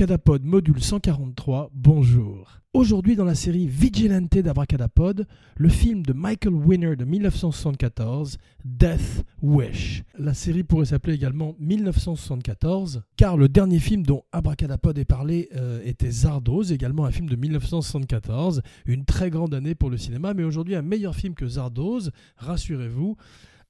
Abracadapod module 143, bonjour. Aujourd'hui dans la série Vigilante d'Abracadapod, le film de Michael Winner de 1974, Death Wish. La série pourrait s'appeler également 1974, car le dernier film dont Abracadapod est parlé euh, était Zardoz, également un film de 1974, une très grande année pour le cinéma, mais aujourd'hui un meilleur film que Zardoz, rassurez-vous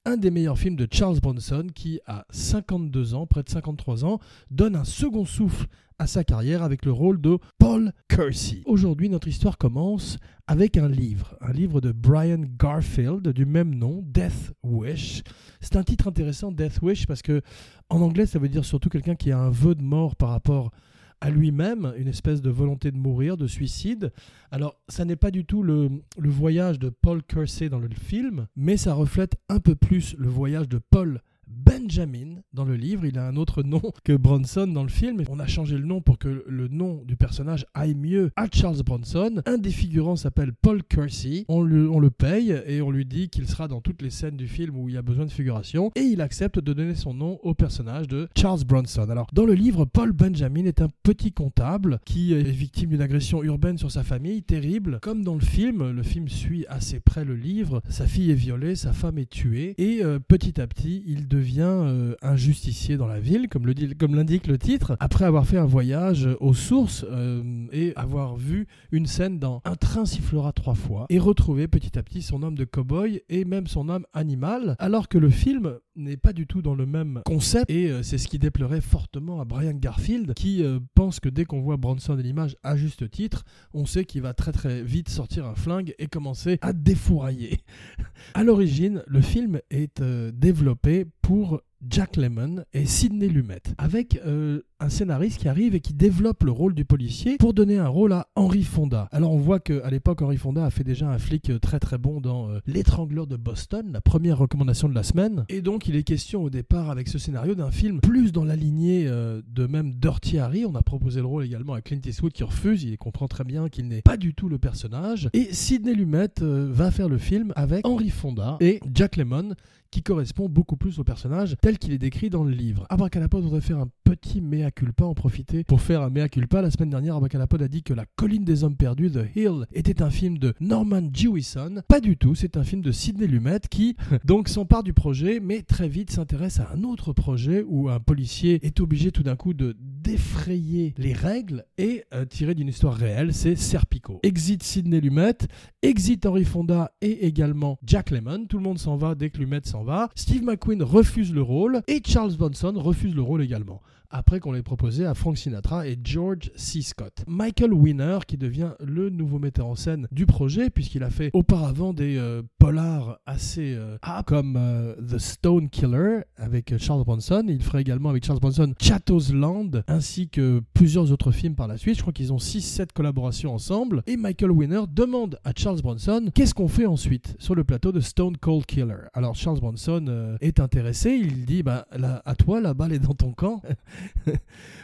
un des meilleurs films de Charles Bronson qui, à 52 ans, près de 53 ans, donne un second souffle à sa carrière avec le rôle de Paul Kersey. Aujourd'hui, notre histoire commence avec un livre, un livre de Brian Garfield du même nom, Death Wish. C'est un titre intéressant, Death Wish, parce que en anglais, ça veut dire surtout quelqu'un qui a un vœu de mort par rapport lui-même, une espèce de volonté de mourir, de suicide. Alors, ça n'est pas du tout le, voyage de Paul Kersey dans le film, mais ça reflète un peu plus le voyage de Paul Benjamin dans le livre. Il a un autre nom que Bronson dans le film. On a changé le nom pour que le nom du personnage aille mieux à Charles Bronson. Un des figurants s'appelle Paul Kersey. On le, paye et on lui dit qu'il sera dans toutes les scènes du film où il y a besoin de figuration. Et il accepte de donner son nom au personnage de Charles Bronson. Alors, dans le livre, Paul Benjamin est un petit comptable qui est victime d'une agression urbaine sur sa famille, terrible. Comme dans le film, le film suit assez près le livre. Sa fille est violée, sa femme est tuée. Et euh, petit à petit, il devient devient euh, un justicier dans la ville, comme l'indique le, titre, après avoir fait un voyage aux sources euh, et avoir vu une scène dans Un train sifflera trois fois et retrouver petit à petit son âme de cow-boy et même son âme animale, alors que le film n'est pas du tout dans le même concept et euh, c'est ce qui déplairait fortement à Brian Garfield qui pense que dès qu'on voit Bronson et l'image à juste titre, on sait qu'il va très très vite sortir un flingue et commencer à défourailler. à l'origine, le film est développé Jack Lemmon et Sidney Lumet, avec euh, un scénariste qui arrive et qui développe le rôle du policier pour donner un rôle à Henry Fonda. Alors on voit qu'à l'époque, Henry Fonda a fait déjà un flic euh, très très bon dans euh, L'étrangleur de Boston, la première recommandation de la semaine. Et donc il est question au départ avec ce scénario d'un film plus dans la lignée de même Dirty Harry. On a proposé le rôle également à Clint Eastwood qui refuse, il comprend très bien qu'il n'est pas du tout le personnage. Et Sidney Lumet va faire le film avec Henry Fonda et Jack Lemmon qui correspond beaucoup plus au personnage tel qu'il est décrit dans le livre. Abracadapod voudrait faire un petit mea culpa, en profiter pour faire un mea culpa. La semaine dernière, Abracadapod a dit que La colline des hommes perdus, The Hill, était un film de Norman Jewison. Pas du tout, c'est un film de Sidney Lumet qui donc s'empare du projet, mais très vite s'intéresse à un autre projet où un policier est obligé tout d'un coup de défrayer les règles et euh, tiré d'une histoire réelle, c'est Serpico. Exit Sidney Lumet, exit Henry Fonda et également Jack Lemmon. Tout le monde s'en va dès que Lumet s'en va. Steve McQueen refuse le rôle et Charles Bronson refuse le rôle également après qu'on l'ait proposé à Frank Sinatra et George C. Scott. Michael Winner, qui devient le nouveau metteur en scène du projet, puisqu'il a fait auparavant des euh, polars assez euh, comme euh, The Stone Killer avec Charles Bronson. Il ferait également avec Charles Bronson Chatto's Land, ainsi que plusieurs autres films par la suite. Je crois qu'ils ont 6-7 collaborations ensemble. Et Michael Winner demande à Charles Bronson qu'est-ce qu'on fait ensuite sur le plateau de Stone Cold Killer? Alors Charles Bronson est intéressé, il dit bah, à toi, la balle est dans ton camp.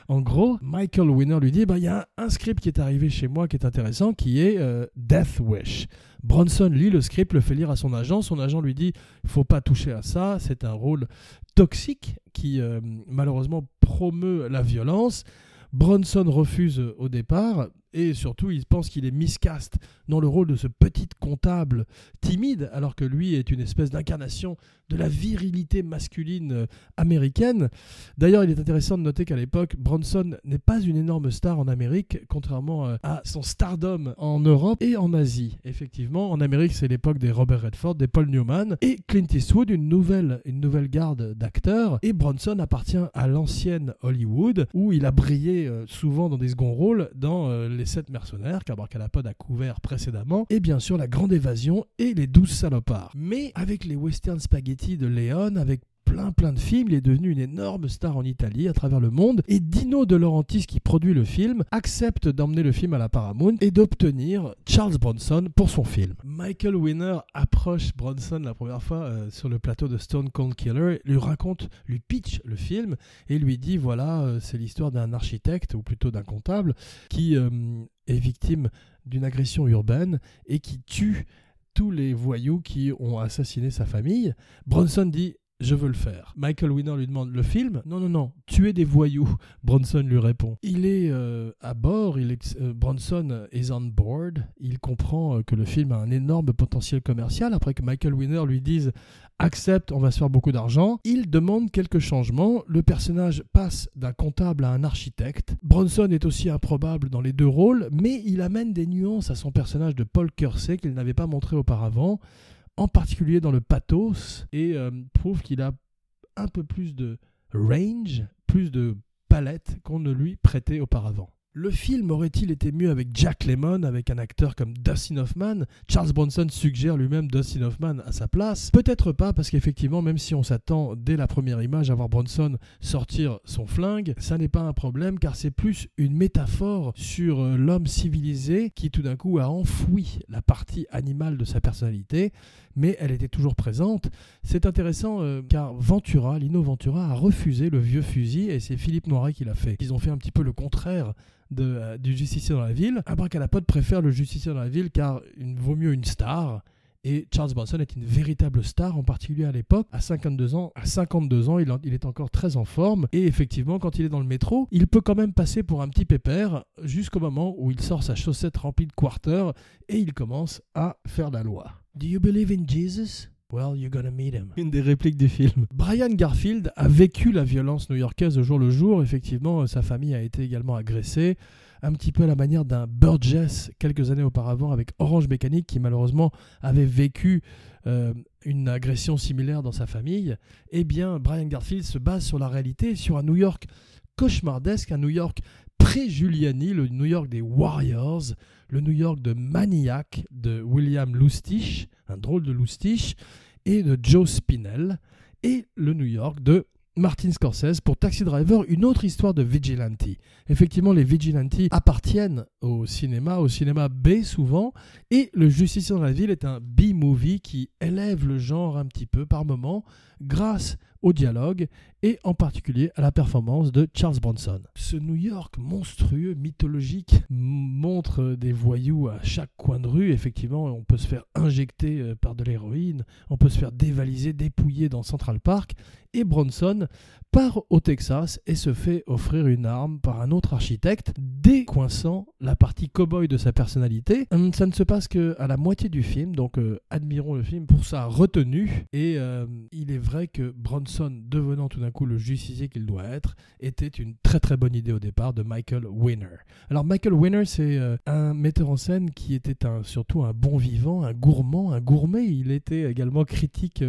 en gros, Michael Winner lui dit bah, il y a un script qui est arrivé chez moi qui est intéressant, qui est euh, Death Wish. Bronson lit le script, le fait lire à son agent. Son agent lui dit faut pas toucher à ça, c'est un rôle toxique qui euh, malheureusement promeut la violence. Bronson refuse au départ et surtout il pense qu'il est miscast dans le rôle de ce petit comptable timide alors que lui est une espèce d'incarnation de la virilité masculine euh, américaine. D'ailleurs il est intéressant de noter qu'à l'époque Bronson n'est pas une énorme star en Amérique contrairement euh, à son stardom en Europe et en Asie. Effectivement en Amérique c'est l'époque des Robert Redford, des Paul Newman et Clint Eastwood une nouvelle, une nouvelle garde d'acteurs et Bronson appartient à l'ancienne Hollywood où il a brillé euh, souvent dans des seconds rôles dans les sept mercenaires qu'Abracadapod a couvert précédemment, et bien sûr La Grande Évasion et Les Douze Salopards. Mais avec les western spaghetti de Léon, avec plein plein de films, il est devenu une énorme star en Italie, à travers le monde, et Dino De Laurentiis, qui produit le film, accepte d'emmener le film à la Paramount et d'obtenir Charles Bronson pour son film. Michael Winner approche Bronson la première fois euh, sur le plateau de Stone Cold Killer, lui raconte, lui pitch le film, et lui dit, voilà, euh, c'est l'histoire d'un architecte, ou plutôt d'un comptable, qui euh, est victime d'une agression urbaine et qui tue tous les voyous qui ont assassiné sa famille. Bronson dit je veux le faire. Michael Winner lui demande le film. Non, non, non, tuer des voyous. Bronson lui répond. Il est euh, à bord, il est, euh, Bronson is on board. Il comprend euh, que le film a un énorme potentiel commercial. Après que Michael Winner lui dise accepte, on va se faire beaucoup d'argent. Il demande quelques changements. Le personnage passe d'un comptable à un architecte. Bronson est aussi improbable dans les deux rôles, mais il amène des nuances à son personnage de Paul Kersey qu'il n'avait pas montré auparavant en particulier dans le pathos, et euh, prouve qu'il a un peu plus de range, plus de palette qu'on ne lui prêtait auparavant. Le film aurait-il été mieux avec Jack Lemmon, avec un acteur comme Dustin Hoffman? Charles Bronson suggère lui-même Dustin Hoffman à sa place. Peut-être pas, parce qu'effectivement, même si on s'attend dès la première image à voir Bronson sortir son flingue, ça n'est pas un problème, car c'est plus une métaphore sur euh, l'homme civilisé qui tout d'un coup a enfoui la partie animale de sa personnalité, mais elle était toujours présente. C'est intéressant euh, car Ventura, Lino Ventura, a refusé le vieux fusil et c'est Philippe Noiret qui l'a fait. Ils ont fait un petit peu le contraire euh, du justicier dans la ville. Abracadapod préfère le justicier dans la ville car il vaut mieux une star. Et Charles Bronson est une véritable star, en particulier à l'époque. À 52 ans, à 52 ans il, il, est encore très en forme. Et effectivement, quand il est dans le métro, il peut quand même passer pour un petit pépère jusqu'au moment où il sort sa chaussette remplie de quarters et il commence à faire la loi. Do you believe in Jesus? Well, you're gonna meet him. Une des répliques du film. Brian Garfield a vécu la violence new-yorkaise au jour le jour. Effectivement, sa famille a été également agressée. Un petit peu à la manière d'un Burgess quelques années auparavant avec Orange Mécanique qui malheureusement avait vécu euh, une agression similaire dans sa famille. Eh bien, Brian Garfield se base sur la réalité, sur un New York cauchemardesque, un New York pré-Giuliani, le New York des Warriors, le New York de Maniac de William Lustig, un drôle de Lustig, et de Joe Spinell, et le New York de Martin Scorsese pour Taxi Driver, une autre histoire de vigilante. Effectivement, les vigilantes appartiennent au cinéma, au cinéma B souvent, et Le Justicier dans la ville est un B-movie qui élève le genre un petit peu par moment grâce au dialogue et en particulier à la performance de Charles Bronson. Ce New York monstrueux, mythologique, montre des voyous à chaque coin de rue. Effectivement, on peut se faire injecter euh, par de l'héroïne, on peut se faire dévaliser, dépouiller dans Central Park. Et Bronson part au Texas et se fait offrir une arme par un autre architecte, décoinçant la partie cow-boy de sa personnalité. Hum, ça ne se passe qu'à la moitié du film, donc euh, admirons le film pour sa retenue. Et euh, il est vrai que Bronson, devenant tout d'un coup le justicier qu'il doit être, était une très très bonne idée au départ de Michael Winner. Alors Michael Winner, c'est euh, un metteur en scène qui était un, surtout un bon vivant, un gourmand, un gourmet. Il était également critique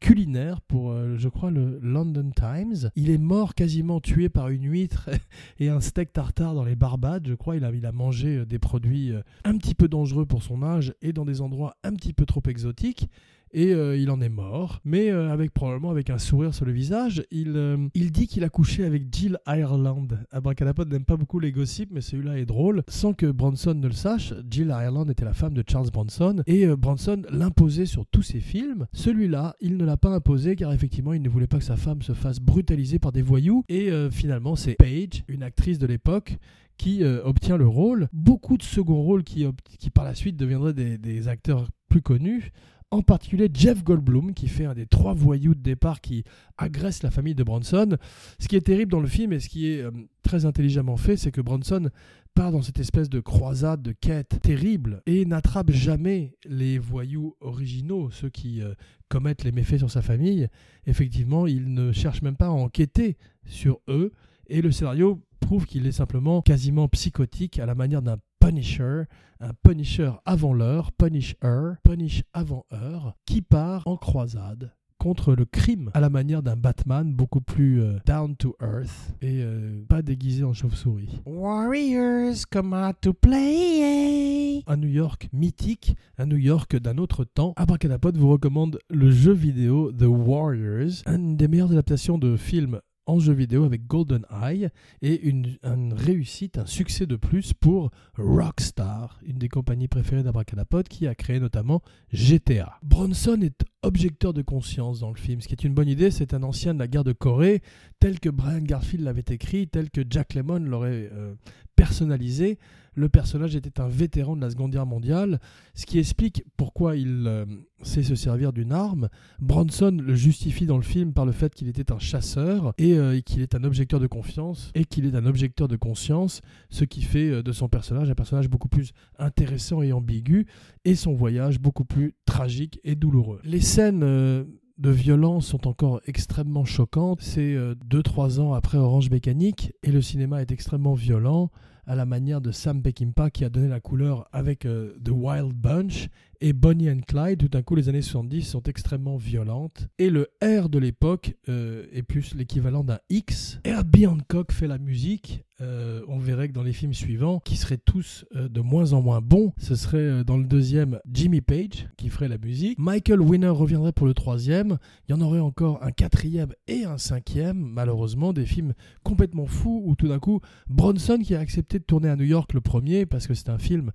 culinaire pour, je crois, le London Times. Il est mort quasiment tué par une huître et un steak tartare dans les Barbades, je crois. Il a, il a mangé euh, des produits euh, un petit peu dangereux pour son âge et dans des endroits un petit peu trop exotiques et euh, il en est mort, mais euh, avec probablement avec un sourire sur le visage. Il, euh, il dit qu'il a couché avec Jill Ireland. Abracadapod n'aime pas beaucoup les gossips, mais celui-là est drôle. Sans que Bronson ne le sache, Jill Ireland était la femme de Charles Bronson et Bronson l'imposait sur tous ses films. Celui-là, il ne l'a pas imposé car effectivement, il ne voulait pas que sa femme se fasse brutaliser par des voyous. Et finalement, c'est Paige, une actrice de l'époque, qui obtient le rôle. Beaucoup de second rôles qui, par la suite deviendraient des acteurs plus connus en particulier Jeff Goldblum, qui fait un des trois voyous de départ qui agresse la famille de Bronson. Ce qui est terrible dans le film et ce qui est euh, très intelligemment fait, c'est que Bronson part dans cette espèce de croisade, de quête terrible, et n'attrape jamais les voyous originaux, ceux qui euh, commettent les méfaits sur sa famille. Effectivement, il ne cherche même pas à enquêter sur eux, et le scénario prouve qu'il est simplement quasiment psychotique à la manière d'un Punisher, un Punisher avant l'heure, Punisher, Punish avant heure, qui part en croisade contre le crime à la manière d'un Batman beaucoup plus euh, down to earth et euh, pas déguisé en chauve-souris. Warriors come out to play. Un New York mythique, un New York d'un autre temps. Abracadapod vous recommande le jeu vidéo The Warriors, une des meilleures adaptations de films en jeu vidéo avec Golden Eye et une, réussite, un succès de plus pour Rockstar, une des compagnies préférées d'Abracadapod qui a créé notamment GTA. Bronson est objecteur de conscience dans le film, ce qui est une bonne idée, c'est un ancien de la guerre de Corée, tel que Brian Garfield l'avait écrit, tel que Jack Lemmon l'aurait euh, personnalisé. Le personnage était un vétéran de la Seconde Guerre mondiale, ce qui explique pourquoi il euh, sait se servir d'une arme. Bronson le justifie dans le film par le fait qu'il était un chasseur et euh, qu'il est un objecteur de confiance et qu'il est un objecteur de conscience, ce qui fait euh, de son personnage un personnage beaucoup plus intéressant et ambigu et son voyage beaucoup plus tragique et douloureux. Les scènes de violence sont encore extrêmement choquantes. C'est 2-3 ans après Orange Mécanique et le cinéma est extrêmement violent à la manière de Sam Peckinpah qui a donné la couleur avec euh, The Wild Bunch et Bonnie and Clyde. Tout d'un coup, les années 70 sont extrêmement violentes. Et le R de l'époque euh, est plus l'équivalent d'un X. Herbie Hancock fait la musique. Euh, on verrait que dans les films suivants, qui seraient tous de moins en moins bons, ce serait dans le deuxième Jimmy Page qui ferait la musique. Michael Winner reviendrait pour le troisième. Il y en aurait encore un quatrième et un cinquième, malheureusement, des films complètement fous où tout d'un coup, Bronson qui a accepté de tourner à New York le premier parce que c'est un film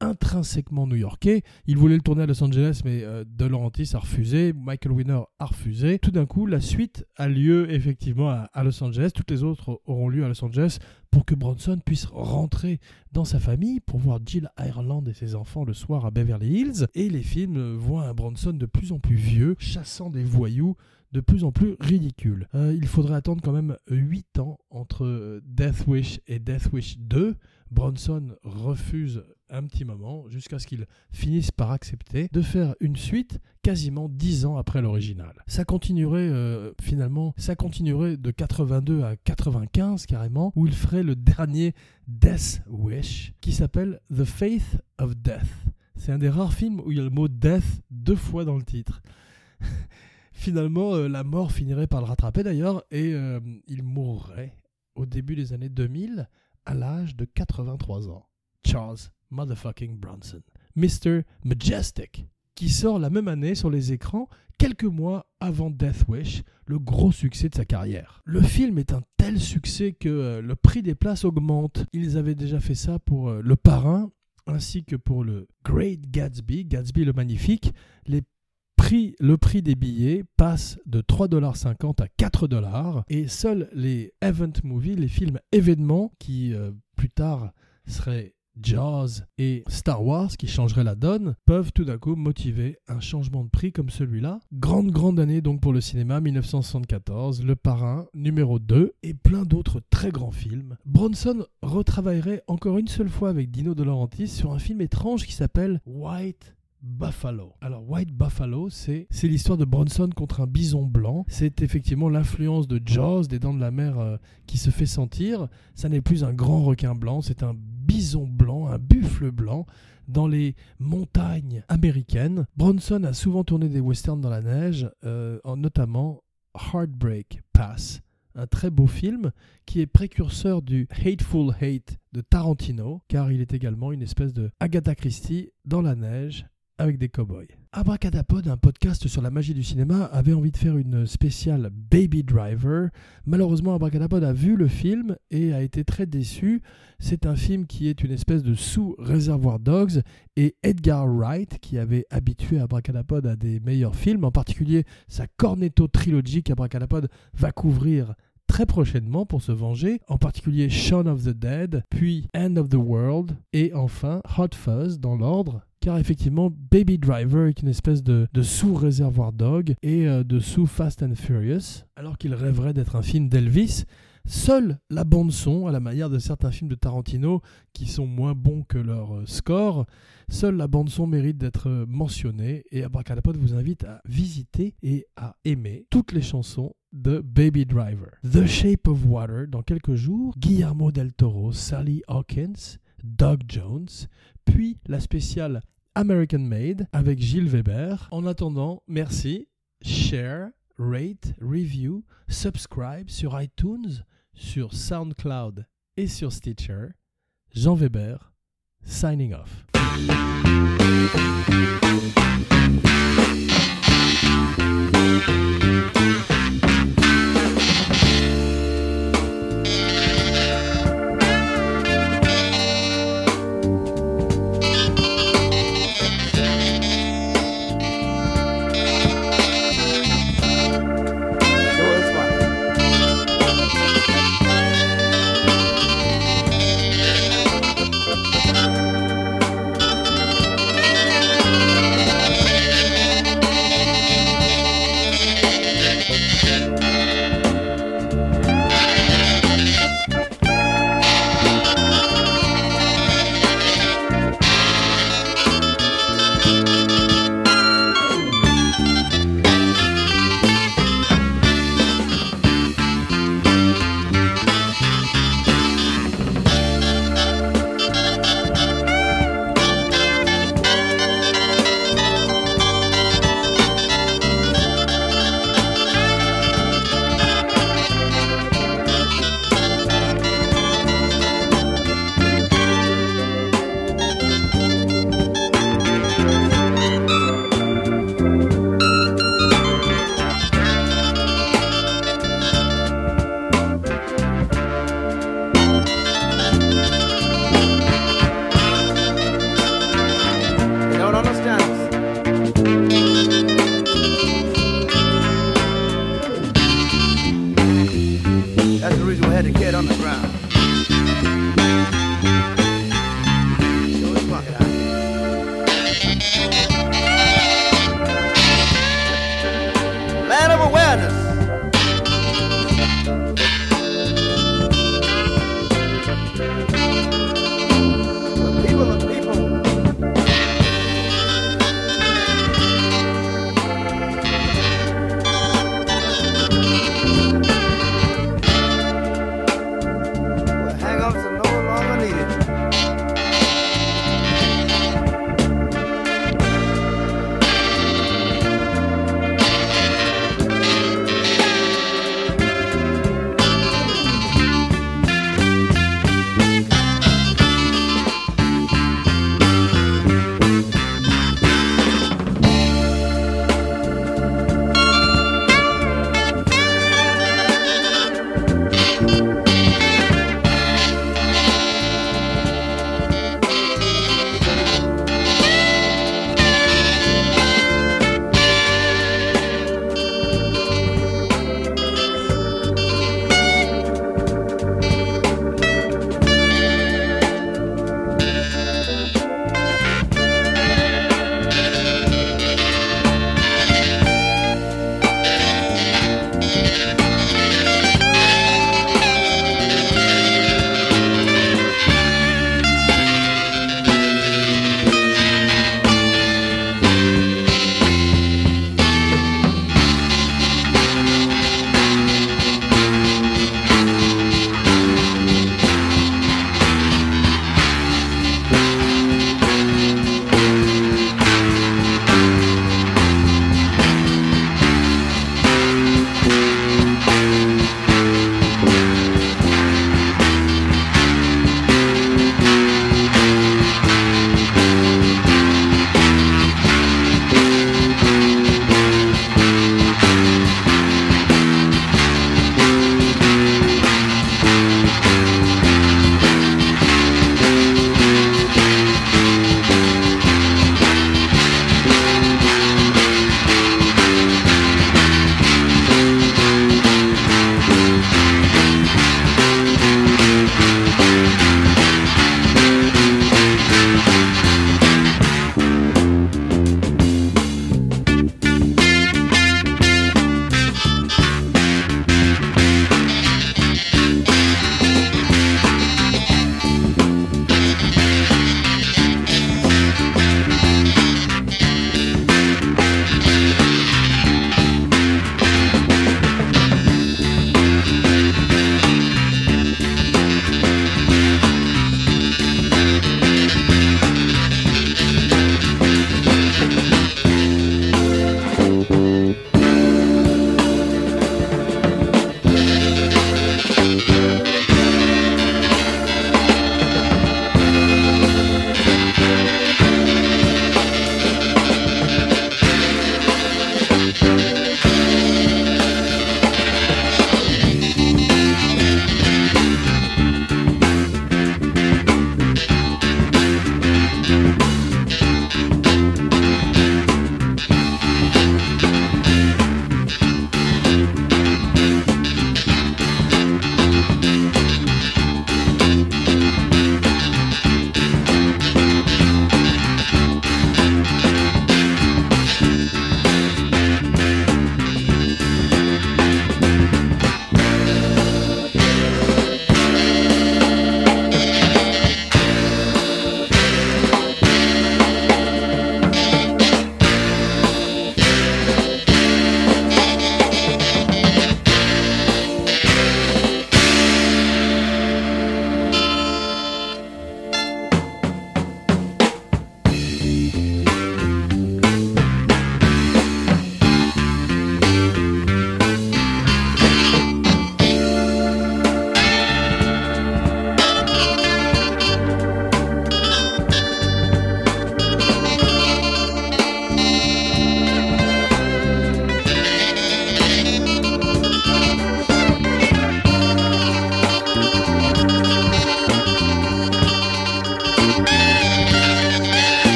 intrinsèquement new-yorkais. Il voulait le tourner à Los Angeles, mais euh, De Laurentiis a refusé, Michael Winner a refusé. Tout d'un coup, la suite a lieu effectivement à, Los Angeles. Toutes les autres auront lieu à Los Angeles pour que Bronson puisse rentrer dans sa famille pour voir Jill Ireland et ses enfants le soir à Beverly Hills. Et les films voient un Bronson de plus en plus vieux, chassant des voyous de plus en plus ridicule. Euh, il faudrait attendre quand même 8 ans entre euh, Death Wish et Death Wish 2. Bronson refuse un petit moment jusqu'à ce qu'il finisse par accepter de faire une suite quasiment 10 ans après l'original. Ça continuerait euh, finalement, ça continuerait de 82 à 95 carrément, où il ferait le dernier Death Wish qui s'appelle The Faith of Death. C'est un des rares films où il y a le mot death deux fois dans le titre. Finalement, euh, la mort finirait par le rattraper d'ailleurs, et euh, il mourrait au début des années 2000 à l'âge de 83 ans. Charles Motherfucking Bronson. Mr. Majestic, qui sort la même année sur les écrans quelques mois avant Death Wish, le gros succès de sa carrière. Le film est un tel succès que euh, le prix des places augmente. Ils avaient déjà fait ça pour Le Parrain ainsi que pour le Great Gatsby, Gatsby le Magnifique. Les le prix des billets passe de 3,50$ à 4$ et seuls les event movies, les films événements qui euh, plus tard seraient Jaws et Star Wars qui changeraient la donne peuvent tout d'un coup motiver un changement de prix comme celui-là. Grande grande année donc pour le cinéma 1974, Le Parrain numéro 2 et plein d'autres très grands films. Bronson retravaillerait encore une seule fois avec Dino De Laurentiis sur un film étrange qui s'appelle White Buffalo. Alors White Buffalo, c'est l'histoire de Bronson contre un bison blanc. C'est effectivement l'influence de Jaws, des dents de la mer, euh, qui se fait sentir. Ça n'est plus un grand requin blanc, c'est un bison blanc, un buffle blanc dans les montagnes américaines. Bronson a souvent tourné des westerns dans la neige, euh, notamment Heartbreak Pass, un très beau film qui est précurseur du Hateful Hate de Tarantino, car il est également une espèce de Agatha Christie dans la neige avec des cowboys. Abracadapod, un podcast sur la magie du cinéma, avait envie de faire une spéciale Baby Driver. Malheureusement, Abracadapod a vu le film et a été très déçu. C'est un film qui est une espèce de sous-réservoir Dogs et Edgar Wright, qui avait habitué Abracadapod à des meilleurs films, en particulier sa Cornetto trilogie qu'Abracadapod va couvrir très prochainement pour se venger, en particulier Shaun of the Dead, puis End of the World et enfin Hot Fuzz dans l'ordre effectivement Baby Driver est une espèce de, sous-réservoir dog et euh, de sous-Fast and Furious, alors qu'il rêverait d'être un film d'Elvis. Seule la bande son, à la manière de certains films de Tarantino qui sont moins bons que leur euh, score, seule la bande son mérite d'être euh, mentionnée et Abracadapod vous invite à visiter et à aimer toutes les chansons de Baby Driver. The Shape of Water dans quelques jours, Guillermo del Toro, Sally Hawkins, Doug Jones, puis la spéciale American Made avec Gilles Weber. En attendant, merci, share, rate, review, subscribe sur iTunes, sur SoundCloud et sur Stitcher. Jean Weber, signing off.